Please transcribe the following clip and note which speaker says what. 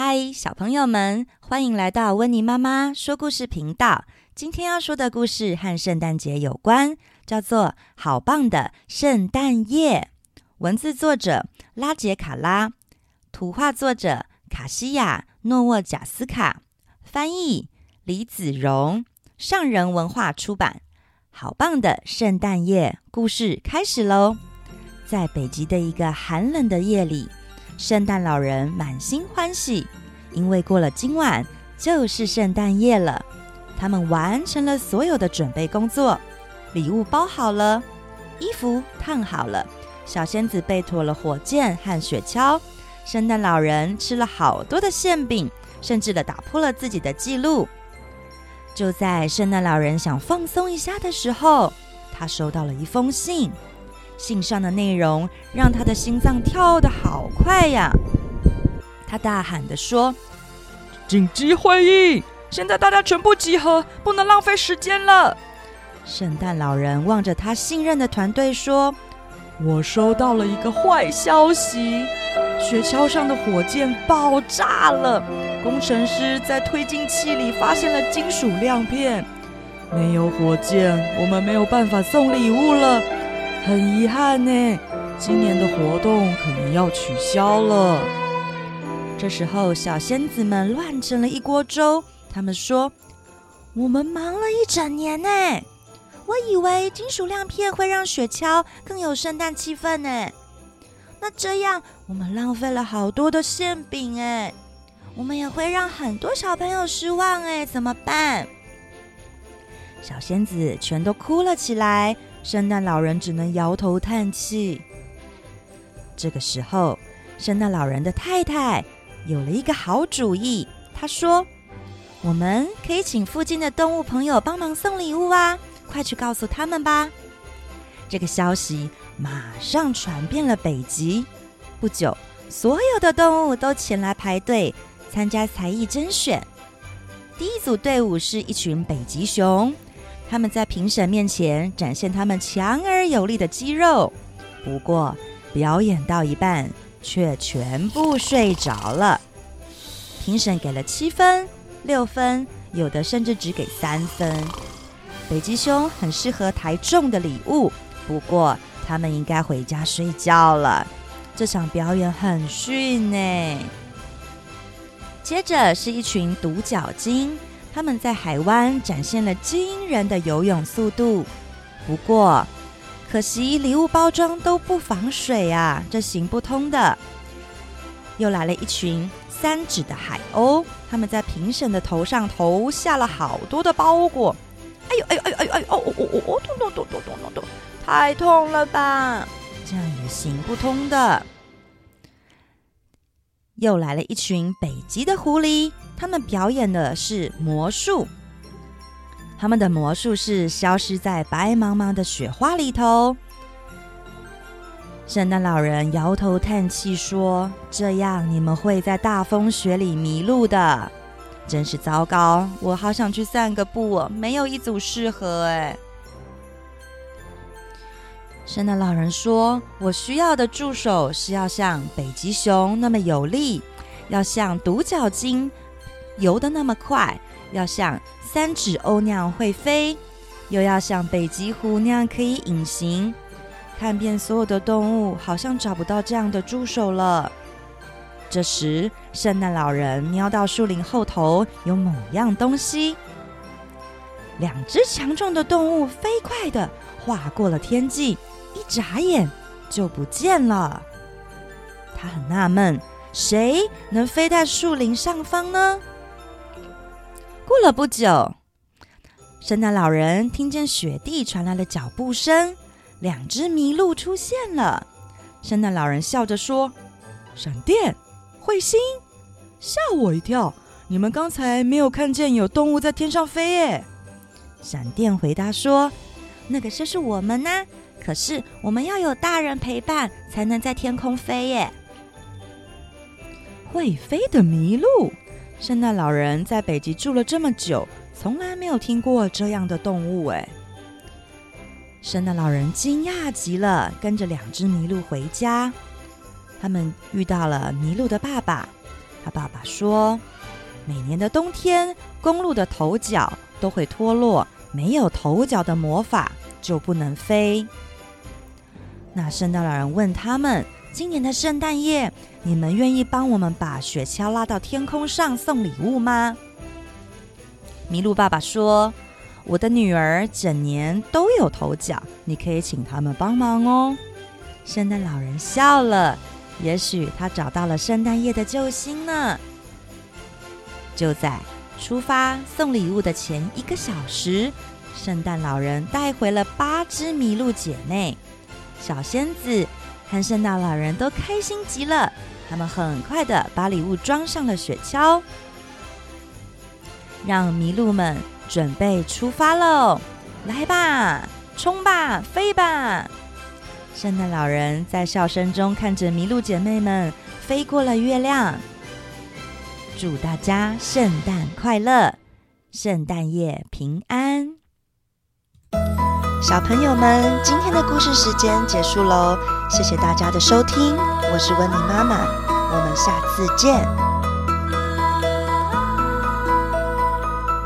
Speaker 1: 嗨，小朋友们，欢迎来到温妮妈妈说故事频道。今天要说的故事和圣诞节有关，叫做《好棒的圣诞夜》。文字作者拉杰卡拉，图画作者卡西亚诺沃贾斯卡，翻译李子荣，上人文化出版。好棒的圣诞夜，故事开始喽！在北极的一个寒冷的夜里。圣诞老人满心欢喜，因为过了今晚就是圣诞夜了。他们完成了所有的准备工作，礼物包好了，衣服烫好了，小仙子备妥了火箭和雪橇。圣诞老人吃了好多的馅饼，甚至的打破了自己的记录。就在圣诞老人想放松一下的时候，他收到了一封信。信上的内容让他的心脏跳得好快呀！他大喊地说：“
Speaker 2: 紧急会议！现在大家全部集合，不能浪费时间了。”
Speaker 1: 圣诞老人望着他信任的团队说：“
Speaker 2: 我收到了一个坏消息，雪橇上的火箭爆炸了。工程师在推进器里发现了金属亮片，没有火箭，我们没有办法送礼物了。”很遗憾呢，今年的活动可能要取消了。
Speaker 1: 这时候，小仙子们乱成了一锅粥。他们说：“我们忙了一整年呢，我以为金属亮片会让雪橇更有圣诞气氛呢。那这样，我们浪费了好多的馅饼哎，我们也会让很多小朋友失望哎，怎么办？”小仙子全都哭了起来。圣诞老人只能摇头叹气。这个时候，圣诞老人的太太有了一个好主意。她说：“我们可以请附近的动物朋友帮忙送礼物啊！快去告诉他们吧！”这个消息马上传遍了北极。不久，所有的动物都前来排队参加才艺甄选。第一组队伍是一群北极熊。他们在评审面前展现他们强而有力的肌肉，不过表演到一半却全部睡着了。评审给了七分、六分，有的甚至只给三分。北极熊很适合抬重的礼物，不过他们应该回家睡觉了。这场表演很逊呢。接着是一群独角鲸。他们在海湾展现了惊人的游泳速度，不过可惜礼物包装都不防水啊，这行不通的。又来了一群三指的海鸥，他们在评审的头上投下了好多的包裹。哎呦哎呦哎呦哎呦哎呦哦哦哦哦，痛痛痛痛痛痛痛，太痛了吧！这样也行不通的。又来了一群北极的狐狸。他们表演的是魔术，他们的魔术是消失在白茫茫的雪花里头。圣诞老人摇头叹气说：“这样你们会在大风雪里迷路的，真是糟糕！我好想去散个步哦，没有一组适合哎。”圣诞老人说：“我需要的助手是要像北极熊那么有力，要像独角鲸。”游得那么快，要像三指鸥那样会飞，又要像北极狐那样可以隐形，看遍所有的动物，好像找不到这样的助手了。这时，圣诞老人瞄到树林后头有某样东西，两只强壮的动物飞快地划过了天际，一眨眼就不见了。他很纳闷，谁能飞在树林上方呢？过了不久，圣诞老人听见雪地传来了脚步声，两只麋鹿出现了。圣诞老人笑着说：“闪电，彗星，吓我一跳！你们刚才没有看见有动物在天上飞耶？”闪电回答说：“那个就是我们呢，可是我们要有大人陪伴，才能在天空飞耶。”会飞的麋鹿。圣诞老人在北极住了这么久，从来没有听过这样的动物。哎，圣诞老人惊讶极了，跟着两只麋鹿回家。他们遇到了麋鹿的爸爸，他爸爸说，每年的冬天，公鹿的头角都会脱落，没有头角的魔法就不能飞。那圣诞老人问他们：“今年的圣诞夜，你们愿意帮我们把雪橇拉到天空上送礼物吗？”麋鹿爸爸说：“我的女儿整年都有头角，你可以请他们帮忙哦。”圣诞老人笑了，也许他找到了圣诞夜的救星呢。就在出发送礼物的前一个小时，圣诞老人带回了八只麋鹿姐妹。小仙子和圣诞老人都开心极了，他们很快的把礼物装上了雪橇，让麋鹿们准备出发喽！来吧，冲吧，飞吧！圣诞老人在笑声中看着麋鹿姐妹们飞过了月亮。祝大家圣诞快乐，圣诞夜平安！
Speaker 3: 小朋友们，今天的故事时间结束喽，谢谢大家的收听，我是温妮妈妈，我们下次见。